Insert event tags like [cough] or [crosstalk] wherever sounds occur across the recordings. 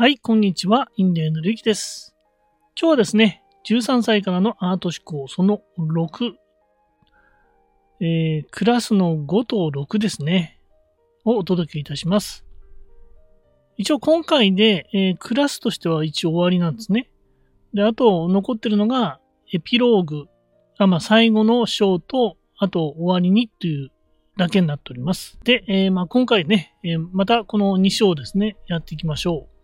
はい、こんにちは。インデーのりきです。今日はですね、13歳からのアート思考その6、えー、クラスの5と6ですね、をお届けいたします。一応今回で、えークラスとしては一応終わりなんですね。で、あと残ってるのがエピローグ、あまあ、最後の章と、あと終わりにというだけになっております。で、えーまあ、今回ね、えーまたこの2章ですね、やっていきましょう。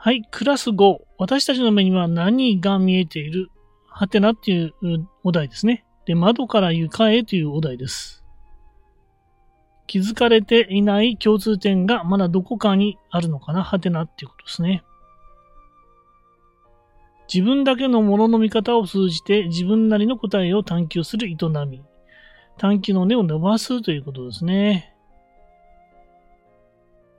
はい、クラス5。私たちの目には何が見えている？はてなっていうお題ですね。で、窓から床へというお題です。気づかれていない共通点がまだどこかにあるのかな？はてなっていうことですね。自分だけのものの見方を通じて自分なりの答えを探求する営み。探求の根を伸ばすということですね。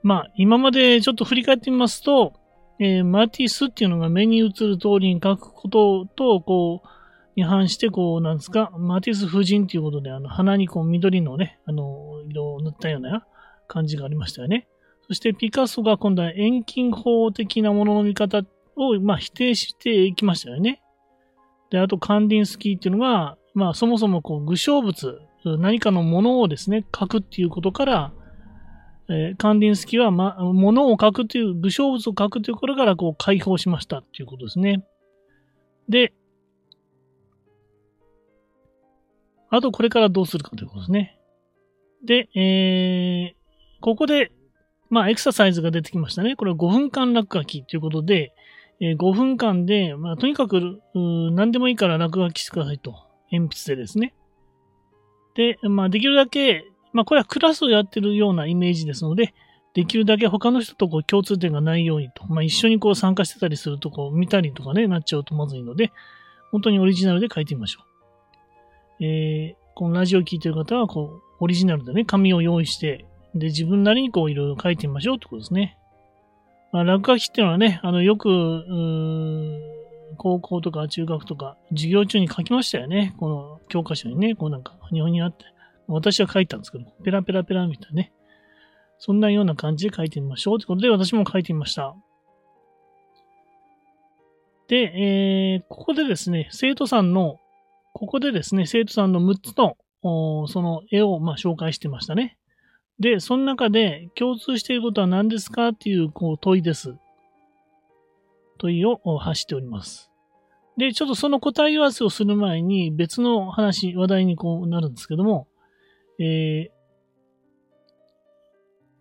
まあ、今までちょっと振り返ってみますと、えーマティスっていうのが目に映る通りに書くことと、こう、に反して、こう、なんですか、マティス夫人っていうことで、あの、鼻にこう、緑のね、あの、色を塗ったような感じがありましたよね。そして、ピカソが今度は遠近法的なものの見方を、まあ、否定していきましたよね。で、あと、カンディンスキーっていうのが、まあ、そもそも、こう、具象物、何かのものをですね、書くっていうことから、えーカンディンスキは、ま、物を書くという、具象物を書くということから、こう、解放しましたっていうことですね。で、あと、これからどうするかということですね。で、えーここで、まあ、エクササイズが出てきましたね。これは5分間落書きということで、えー5分間で、まあ、とにかく、う何でもいいから落書きしてくださいと。鉛筆でですね。で、まあ、できるだけ、まあ、これはクラスをやってるようなイメージですので、できるだけ他の人とこう共通点がないようにと。まあ、一緒にこう参加してたりするとこう見たりとかね、なっちゃうとまずいので、本当にオリジナルで書いてみましょう。えー、このラジオを聞いてる方は、こう、オリジナルでね、紙を用意して、で、自分なりにこういろいろ書いてみましょうってことですね。まあ、落書きっていうのはね、あの、よく、うー高校とか中学とか、授業中に書きましたよね。この教科書にね、こうなんか、日本にあって。私は書いたんですけど、ペラペラペラみたいなね。そんなような感じで書いてみましょうということで、私も書いてみました。で、えー、ここでですね、生徒さんの、ここでですね、生徒さんの6つの、その絵を、ま、紹介してましたね。で、その中で共通していることは何ですかっていう、こう、問いです。問いを発しております。で、ちょっとその答え合わせをする前に別の話、話題にこうなるんですけども、えー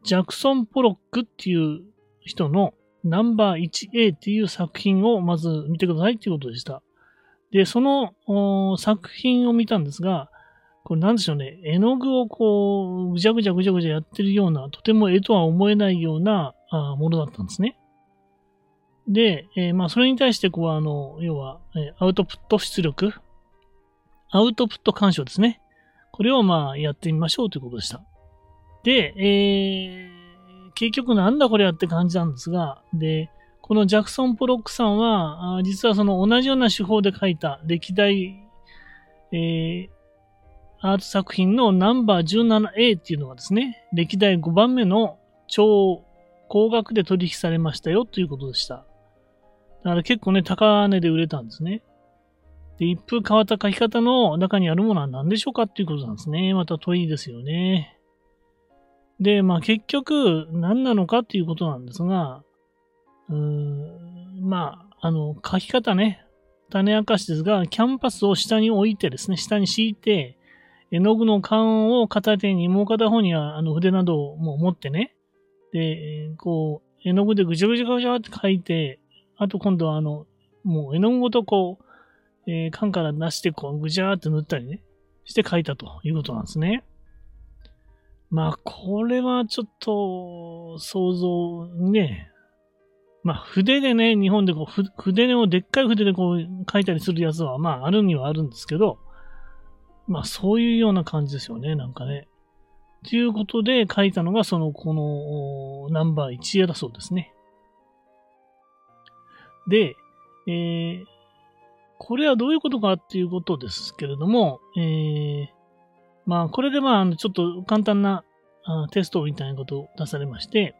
ジャクソン・ポロックっていう人のナンバー 1A っていう作品をまず見てくださいっていうことでした。で、その作品を見たんですが、これなんでしょうね、絵の具をこう、ぐちゃぐちゃぐちゃぐちゃやってるような、とても絵とは思えないようなあものだったんですね。で、えーまあ、それに対して、こう、あの、要は、えーアウトプット出力、アウトプット干渉ですね。これをまあ、やってみましょうということでした。で、えー、結局なんだこれやって感じなんですが、で、このジャクソン・ポロックさんは、実はその同じような手法で描いた歴代、えー、アート作品のナンバー 17A っていうのがですね、歴代5番目の超高額で取引されましたよということでした。だから結構ね、高値で売れたんですね。で、一風変わった書き方の中にあるものは何でしょうかっていうことなんですね。また問いですよね。で、まあ結局何なのかっていうことなんですが、うーん、まあ、あの、書き方ね、種明かしですが、キャンパスを下に置いてですね、下に敷いて、絵の具の缶を片手に、もう片方にはあの筆などをも持ってね、で、こう、絵の具でぐちゃぐちゃぐちゃって書いて、あと今度はあの、もう絵の具ごとこう、えー缶から出してこう、ぐちゃーって塗ったりね、して書いたということなんですね。まあ、これはちょっと、想像ね、まあ、筆でね、日本でこう、ふ筆をでっかい筆でこう書いたりするやつは、まあ、あるにはあるんですけど、まあ、そういうような感じですよね、なんかね。ということで書いたのが、その、この、ナンバー1だそうですね。で、えーこれはどういうことかっていうことですけれども、えーまあ、これでまあ、ちょっと簡単なテストみたいなことを出されまして、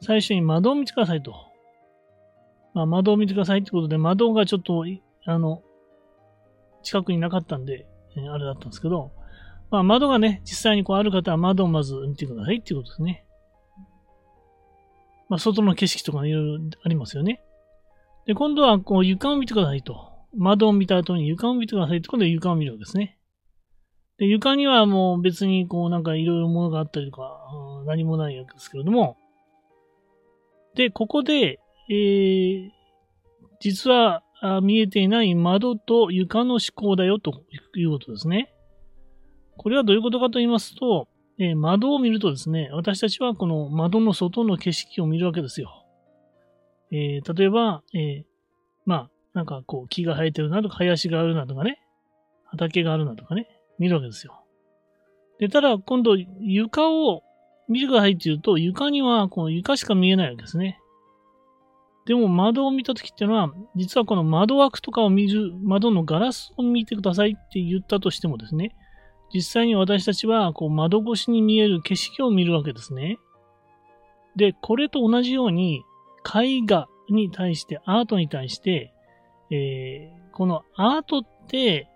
最初に窓を見てくださいと。まあ、窓を見てくださいってことで、窓がちょっと、あの、近くになかったんで、えー、あれだったんですけど、まあ、窓がね、実際にこうある方は窓をまず見てくださいっていうことですね。まあ、外の景色とかいろいろありますよね。で、今度はこう床を見てくださいと。窓を見た後に床を見てくださいってことで床を見るわけですね。で、床にはもう別にこうなんかいろいろものがあったりとか、何もないわけですけれども、で、ここで、えー、実は見えていない窓と床の思考だよということですね。これはどういうことかと言いますと、えー、窓を見るとですね、私たちはこの窓の外の景色を見るわけですよ。えー、例えば、えー、まあ、なんかこう木が生えてるなとか、林があるなとかね、畑があるなとかね、見るわけですよ。で、ただ今度床を見てくださいって言うと、床にはこの床しか見えないわけですね。でも窓を見たときっていうのは、実はこの窓枠とかを見る、窓のガラスを見てくださいって言ったとしてもですね、実際に私たちはこう窓越しに見える景色を見るわけですね。で、これと同じように、絵画に対して、アートに対して、えー、このアートって、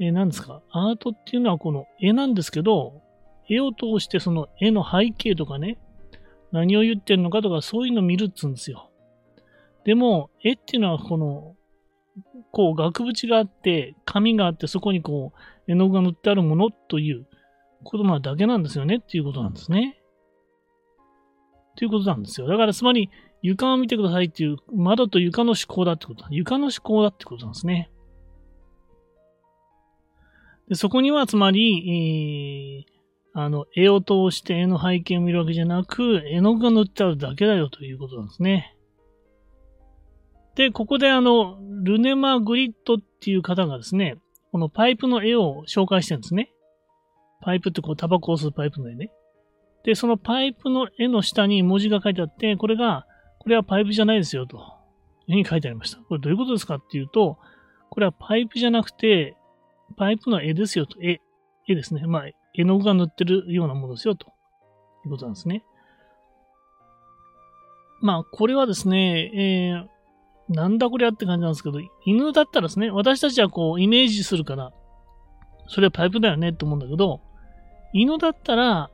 えー、何ですか？アートっていうのはこの絵なんですけど、絵を通してその絵の背景とかね、何を言ってるのかとかそういうのを見るっつうんですよ。でも、絵っていうのはこの、こう額縁があって、紙があって、そこにこう、絵の具が塗ってあるものということなだけなんですよねっていうことなんですね。ということなんですよ。だからつまり、床を見てくださいっていう、窓と床の思考だってこと。床の思考だってことなんですね。でそこにはつまり、えー、あの、絵を通して絵の背景を見るわけじゃなく、絵の具が塗ってあるだけだよということなんですね。で、ここであの、ルネマ・グリッドっていう方がですね、このパイプの絵を紹介してるんですね。パイプってこう、タバコを吸うパイプの絵ね。で、そのパイプの絵の下に文字が書いてあって、これが、これはパイプじゃないですよ、というふうに書いてありました。これどういうことですかっていうと、これはパイプじゃなくて、パイプの絵ですよと。絵、絵ですね。まあ、絵の具が塗ってるようなものですよ、ということなんですね。まあ、これはですね、えー、なんだこれやって感じなんですけど、犬だったらですね、私たちはこう、イメージするから、それはパイプだよねって思うんだけど、犬だったら、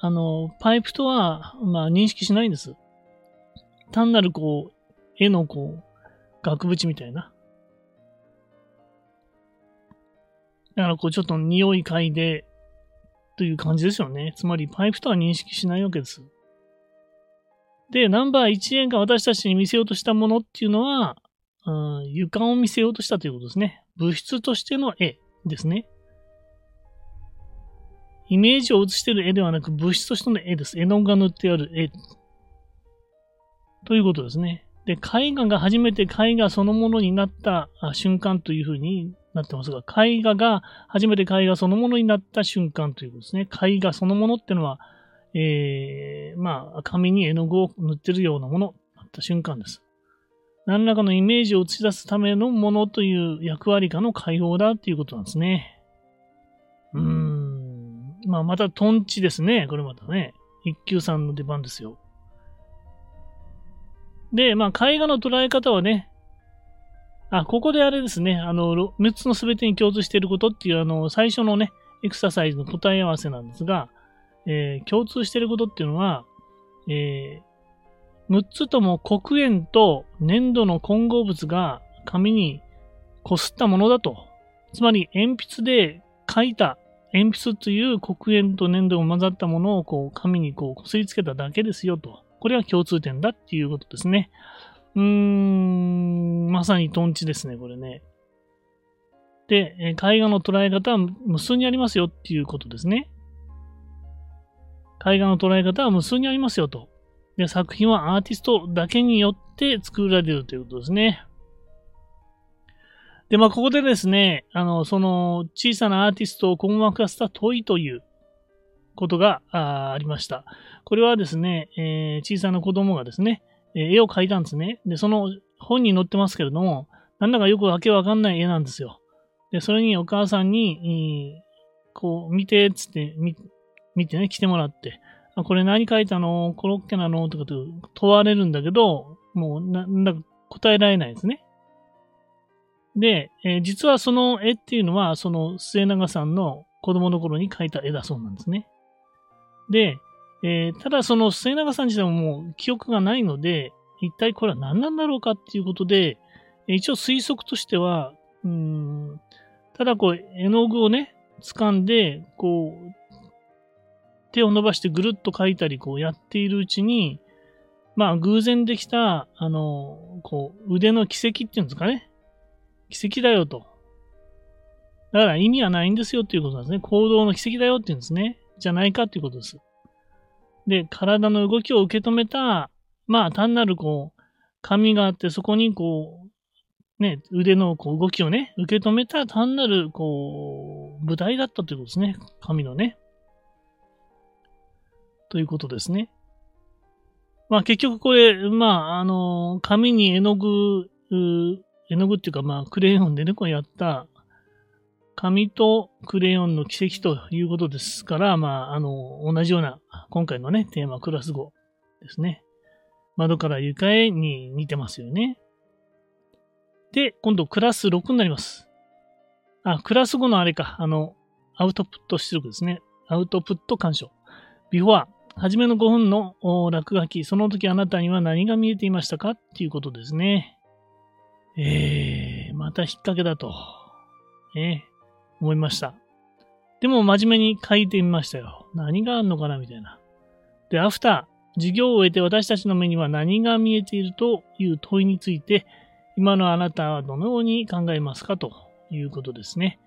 あの、パイプとは、まあ、認識しないんです。単なるこう、絵のこう、額縁みたいな。だからこう、ちょっと匂い嗅いで、という感じですよね。つまり、パイプとは認識しないわけです。で、ナンバー1円が私たちに見せようとしたものっていうのは、うん、床を見せようとしたということですね。物質としての絵ですね。イメージを映している絵ではなく、物質としての絵です。絵の具が塗ってある絵。ということですね。で、絵画が初めて絵画そのものになった瞬間というふうになってますが、絵画が初めて絵画そのものになった瞬間ということですね。絵画そのものっていうのは、えー、まあ、紙に絵の具を塗ってるようなものだった瞬間です。何らかのイメージを映し出すためのものという役割かの解放だっていうことなんですね。うーん。まあ、またトンチですね。これまたね。一休さんの出番ですよ。で、まあ、絵画の捉え方はね、あ、ここであれですね、あの、6つの全てに共通していることっていう、あの、最初のね、エクササイズの答え合わせなんですが、えー、共通していることっていうのは、えー、6つとも黒鉛と粘土の混合物が紙にこすったものだと。つまり、鉛筆で書いた、鉛筆という黒鉛と粘土が混ざったものをこう紙にこうこすりつけただけですよと。これは共通点だっていうことですね。うーん、まさにトンチですね、これね。で、絵画の捉え方は無数にありますよっていうことですね。絵画の捉え方は無数にありますよと。で、作品はアーティストだけによって作られるということですね。で、まあ、ここでですね、あの、その小さなアーティストを困惑させた問いということがありました。これはですね、えー、小さな子供がですね、絵を描いたんですね。で、その本に載ってますけれども、なんだかよくわけわかんない絵なんですよ。で、それにお母さんに、こう、見て、つって、見てね、来てもらって、あこれ何書いたの？コロッケなの？とかと問われるんだけど、もうな、なんか答えられないですね。で、えー、実はその絵っていうのは、その末永さんの子供の頃に描いた絵だそうなんですね。で、えー、ただその末永さん自体ももう記憶がないので、一体これは何なんだろうかっていうことで、一応推測としては、うん、ただこう、絵の具をね、掴んで、こう、手を伸ばしてぐるっと描いたり、こうやっているうちに、まあ偶然できた、あの、こう、腕の奇跡っていうんですかね。奇跡だよと。だから意味はないんですよっていうことなんですね。行動の奇跡だよっていうんですね。じゃないかっていうことです。で、体の動きを受け止めた、まあ単なるこう、紙があってそこにこう、ね、腕のこう動きをね、受け止めた単なるこう、舞台だったということですね。紙のね。ということですね。まあ結局これ、まああの、紙に絵の具、絵の具っていうかまあクレヨンでね、こうやった紙とクレヨンの奇跡ということですから、まあ、あの、同じような、今回のね、テーマ、クラス5ですね。窓から床へに似てますよね。で、今度クラス6になります。あ、クラス5のあれか、あの、アウトプット出力ですね。アウトプット干渉。ビフォア、はじめの5分の落書き、その時あなたには何が見えていましたか？っていうことですね。えー、また引っ掛けだと。え思いました。でも真面目に書いてみましたよ。何があんのかなみたいな。で、アフター、授業を終えて私たちの目には何が見えているという問いについて、今のあなたはどのように考えますかということですね。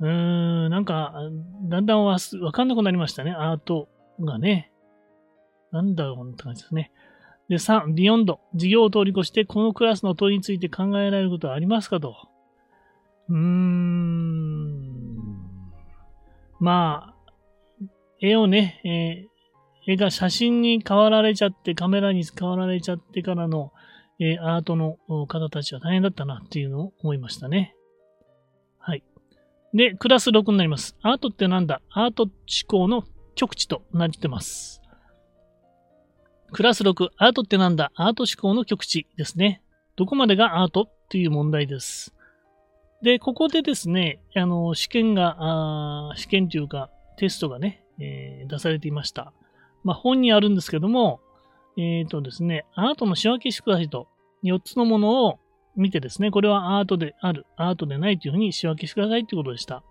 うーん、なんか、だんだんわわかんなくなりましたね。アートがね。なんだろうって感じですね。で、3、ビヨンド。授業を通り越して、このクラスの問いについて考えられることはありますかと。うーん。まあ、絵をね、えー、絵が写真に変わられちゃって、カメラに変わられちゃってからの、えー、アートの方たちは大変だったなっていうのを思いましたね。はい。で、クラス6になります。アートってなんだ？アート思考の極地となってます。クラス6、アートってなんだ？アート思考の極地ですね。どこまでがアートっていう問題です。で、ここでですね、あの、試験が、試験というか、テストがね、えー、出されていました。まあ、本にあるんですけども、えっ、ー、とですね、アートの仕分けしてくださいと、4つのものを見てですね、これはアートである、アートでないというふうに仕分けしてくださいということでした。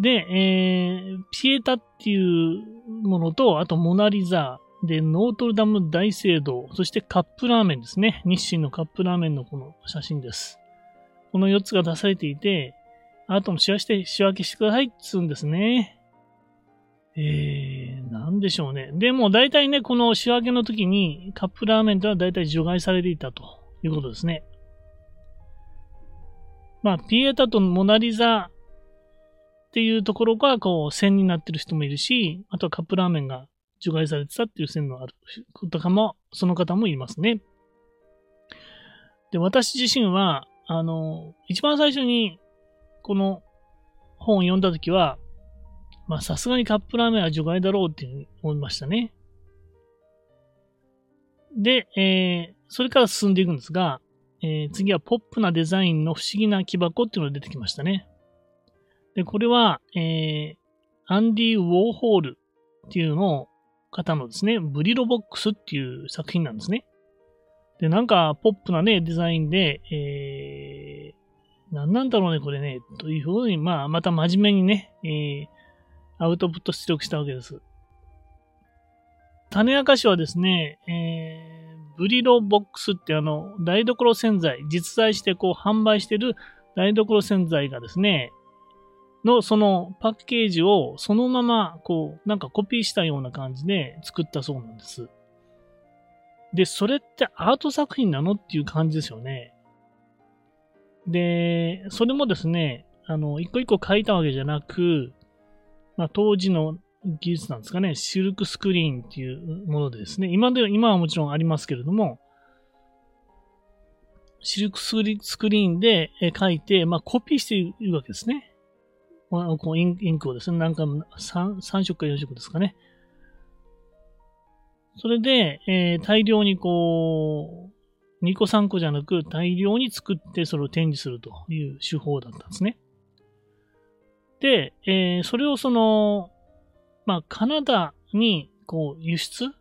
で、えー、ピエタっていうものと、あとモナリザで、ノートルダム大聖堂、そしてカップラーメンですね。日清のカップラーメンのこの写真です。この4つが出されていて、あなたも仕分けして、仕分けしてくださいって言うんですね。えー、なんでしょうね。でも大体ね、この仕分けの時にカップラーメンとは大体除外されていたということですね。まあ、ピエタとモナリザっていうところがこう線になってる人もいるし、あとはカップラーメンが除外されてたっていう線のあるとかも、その方もいますね。で、私自身は、あの、一番最初にこの本を読んだときは、まあさすがにカップラーメンは除外だろうって思いましたね。で、えー、それから進んでいくんですが、えー、次はポップなデザインの不思議な木箱っていうのが出てきましたね。で、これは、えー、アンディ・ウォーホールっていうのを方のですね、ブリロボックスっていう作品なんですね。で、なんか、ポップなね、デザインで、えー、なんなんだろうね、これね、というふうに、まあ、また真面目にね、えー、アウトプット出力したわけです。種明かしはですね、えー、ブリロボックスってあの、台所洗剤、実在してこう販売してる台所洗剤がですね、のそのパッケージをそのままこうなんかコピーしたような感じで作ったそうなんです。で、それってアート作品なのっていう感じですよね。で、それもですね、あの、一個一個書いたわけじゃなく、まあ、当時の技術なんですかね、シルクスクリーンっていうものでですね、今で、今はもちろんありますけれども、シルクスクリーンで書いて、まあ、コピーしているわけですね。こうインクをですね、なんか 3, 3色か4色ですかね。それで、えー、大量にこう、2個3個じゃなく大量に作ってそれを展示するという手法だったんですね。で、えー、それをその、まあ、カナダにこう輸出？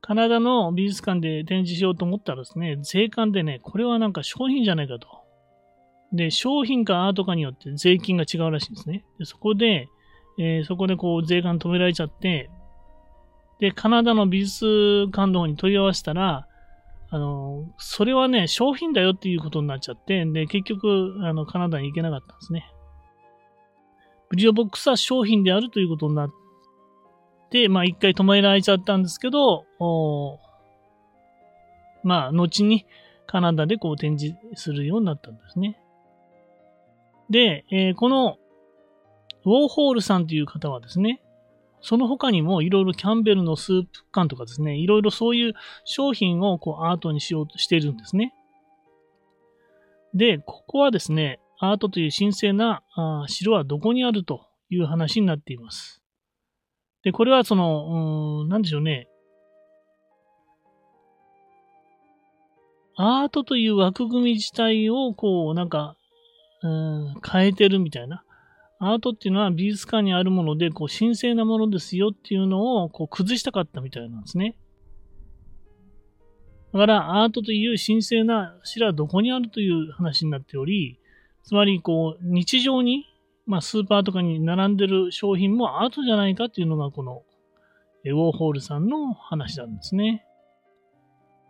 カナダの美術館で展示しようと思ったらですね、税関でね、これはなんか商品じゃないかと。で、商品かアートかによって税金が違うらしいんですね。でそこで、えー、そこでこう税関止められちゃって、で、カナダの美術館の方に問い合わせたら、あの、それはね、商品だよっていうことになっちゃって、で、結局、あの、カナダに行けなかったんですね。ブリオボックスは商品であるということになって、まあ一回止められちゃったんですけど、まあ、後にカナダでこう展示するようになったんですね。で、えー、このウォーホールさんという方はですね、その他にもいろいろキャンベルのスープ缶とかですね、いろいろそういう商品をこうアートにしようとしているんですね。で、ここはですね、アートという神聖なあ城はどこにあるという話になっています。で、これはその、うん、なんでしょうね。アートという枠組み自体をこう、なんか、うん、変えてるみたいな。アートっていうのは美術館にあるもので、こう、神聖なものですよっていうのを、こう、崩したかったみたいなんですね。だから、アートという神聖な白はどこにあるという話になっており、つまり、こう、日常に、まあ、スーパーとかに並んでる商品もアートじゃないかっていうのが、この、ウォーホールさんの話なんですね。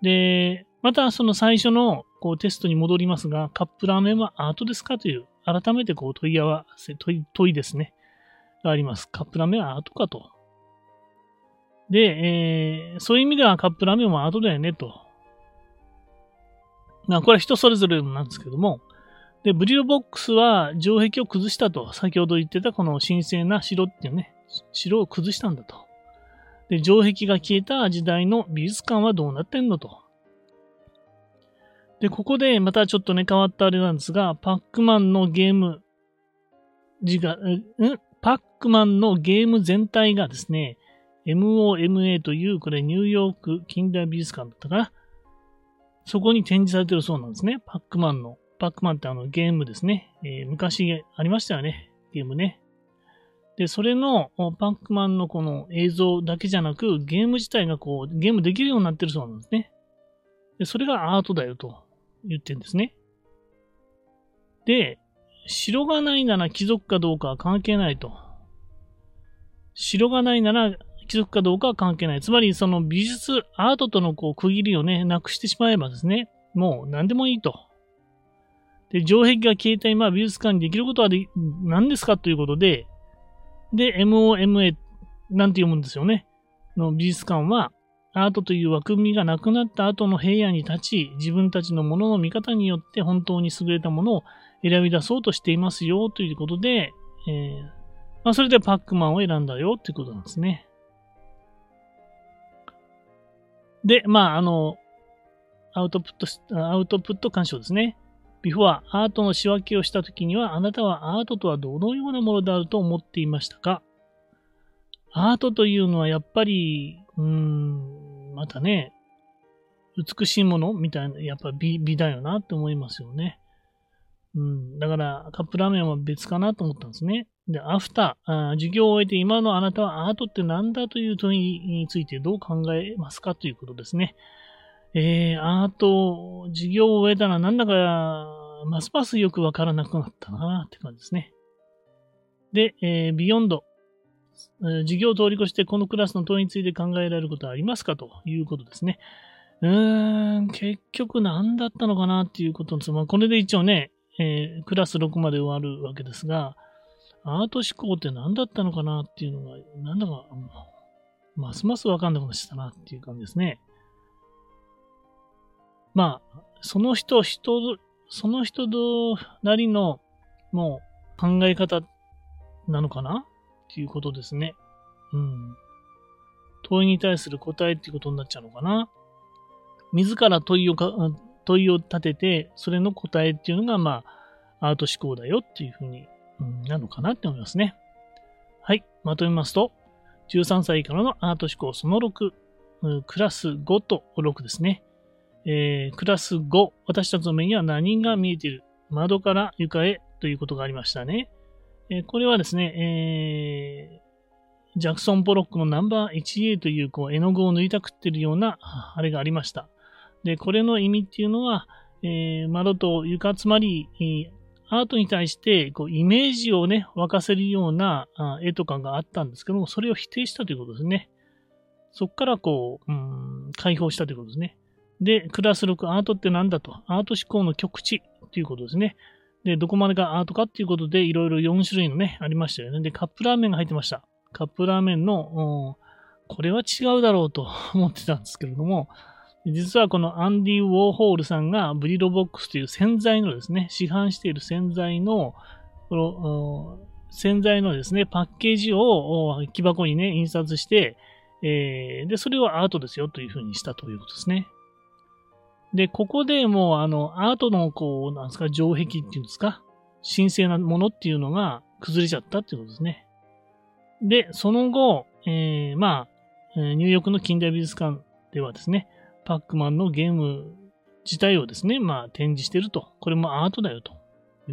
で、またその最初のこうテストに戻りますが、カップラーメンはアートですかという改めてこう問い合わせ、問い問いですね。があります。カップラーメンはアートかと。で、えー、そういう意味ではカップラーメンもアートだよねと。まあ、これは人それぞれなんですけども。で、ブリルボックスは城壁を崩したと。先ほど言ってたこの神聖な城っていうね、城を崩したんだと。で、城壁が消えた時代の美術館はどうなってんのと。で、ここでまたちょっとね、変わったあれなんですが、パックマンのゲーム、字が、ん？パックマンのゲーム全体がですね、MOMA という、これニューヨーク近代美術館だったかな？そこに展示されてるそうなんですね。パックマンの。パックマンってあのゲームですね。えー、昔ありましたよね。ゲームね。で、それのパックマンのこの映像だけじゃなく、ゲーム自体がこう、ゲームできるようになってるそうなんですね。で、それがアートだよと。言ってるんですね。で、城がないなら貴族かどうかは関係ないと。城がないなら貴族かどうかは関係ない。つまり、その美術、アートとのこう区切りをね、なくしてしまえばですね、もう何でもいいと。で、城壁が消えた今、美術館にできることはで何ですかということで、で、MOMA なんて読むんですよね。の美術館は、アートという枠組みがなくなった後の平野に立ち、自分たちのものの見方によって本当に優れたものを選び出そうとしていますよということで、えー、まあ、それでパックマンを選んだよということなんですね。で、まあ、あの、アウトプット、アウトプット干渉ですね。ビフォア、アートの仕分けをしたときには、あなたはアートとはどのようなものであると思っていましたか？アートというのはやっぱり、うーん、またね、美しいものみたいな、やっぱ美美だよなって思いますよね。うん。だから、カップラーメンは別かなと思ったんですね。で、アフター、あ授業を終えて今のあなたはアートって何だという問いについてどう考えますかということですね。えー、アート、授業を終えたらなんだか、ますますよくわからなくなったなって感じですね。で、えー、 beyond、授業を通り越してこのクラスの問いについて考えられることはありますかということですね。うーん、結局何だったのかなっていうことです。まあ、これで一応ね、えー、クラス6まで終わるわけですが、アート思考って何だったのかなっていうのが、なんだか、ますますわかんなくなったなっていう感じですね。まあ、その人、人、その人なりの、もう、考え方なのかなっていうことですね。うん。問いに対する答えっていうことになっちゃうのかな。自ら問いをか、問いを立てて、それの答えっていうのが、まあ、アート思考だよっていうふうに、うん、なのかなって思いますね。はい。まとめますと、13歳以下のアート思考その6、クラス5と6ですね。えー、クラス5、私たちの目には何が見えている？窓から床へということがありましたね。えー、これはですね、えー、ジャクソン・ポロックのナンバー 1A というこう絵の具を塗りたくってるようなあれがありました。で、これの意味っていうのは、えー、窓と床、つまり、アートに対してこうイメージをね、沸かせるような絵とかがあったんですけども、それを否定したということですね。そこからこう、うん、解放したということですね。で、クラス6アートって何だと。アート思考の極致ということですね。で、どこまでがアートかっていうことで、いろいろ4種類のね、ありましたよね。で、カップラーメンが入ってました。カップラーメンの、これは違うだろうと [laughs] 思ってたんですけれども、実はこのアンディ・ウォーホールさんがブリロボックスという洗剤のですね、市販している洗剤の、この洗剤のですね、パッケージを木箱にね、印刷して、えー、で、それをアートですよというふうにしたということですね。で、ここでもう、あの、アートの、こう、なんですか、城壁っていうんですか、神聖なものっていうのが崩れちゃったっていうことですね。で、その後、えー、まあ、ニューヨークの近代美術館ではですね、パックマンのゲーム自体をですね、まあ、展示してると。これもアートだよという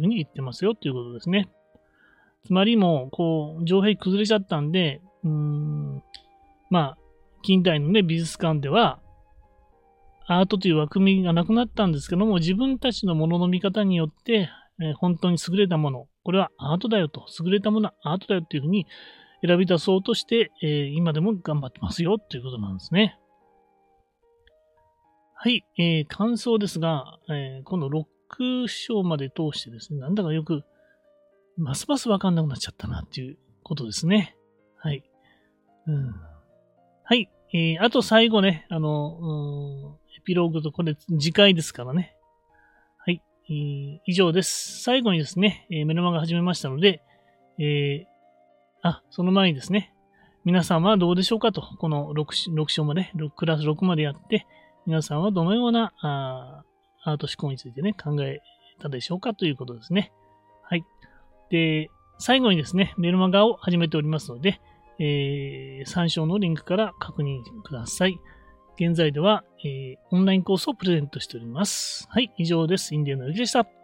ふうに言ってますよということですね。つまりもう、こう、城壁崩れちゃったんで、うーん、まあ、近代のね、美術館では、アートという枠組みがなくなったんですけども、自分たちのものの見方によって、え、本当に優れたもの、これはアートだよと、優れたものはアートだよっていうふうに選び出そうとして、え、今でも頑張ってますよということなんですね。はい、えー、感想ですが、えー、この6章まで通してですね、なんだかよく、ますますわかんなくなっちゃったなっていうことですね。はい。うん、はい。えー、あと最後ね、あの、ピローグとこれ次回ですからね。はい。えー、以上です。最後にですね、えー、メルマガ始めましたので、えー、あ、その前にですね、皆さんはどうでしょうかと、この 6, 6章まで、6クラス6までやって、皆さんはどのようなあアート思考についてね、考えたでしょうかということですね。はい。で、最後にですね、メルマガを始めておりますので、えー、参照のリンクから確認ください。現在では、えー、オンラインコースをプレゼントしております。はい、以上です。インディアのゆきでした。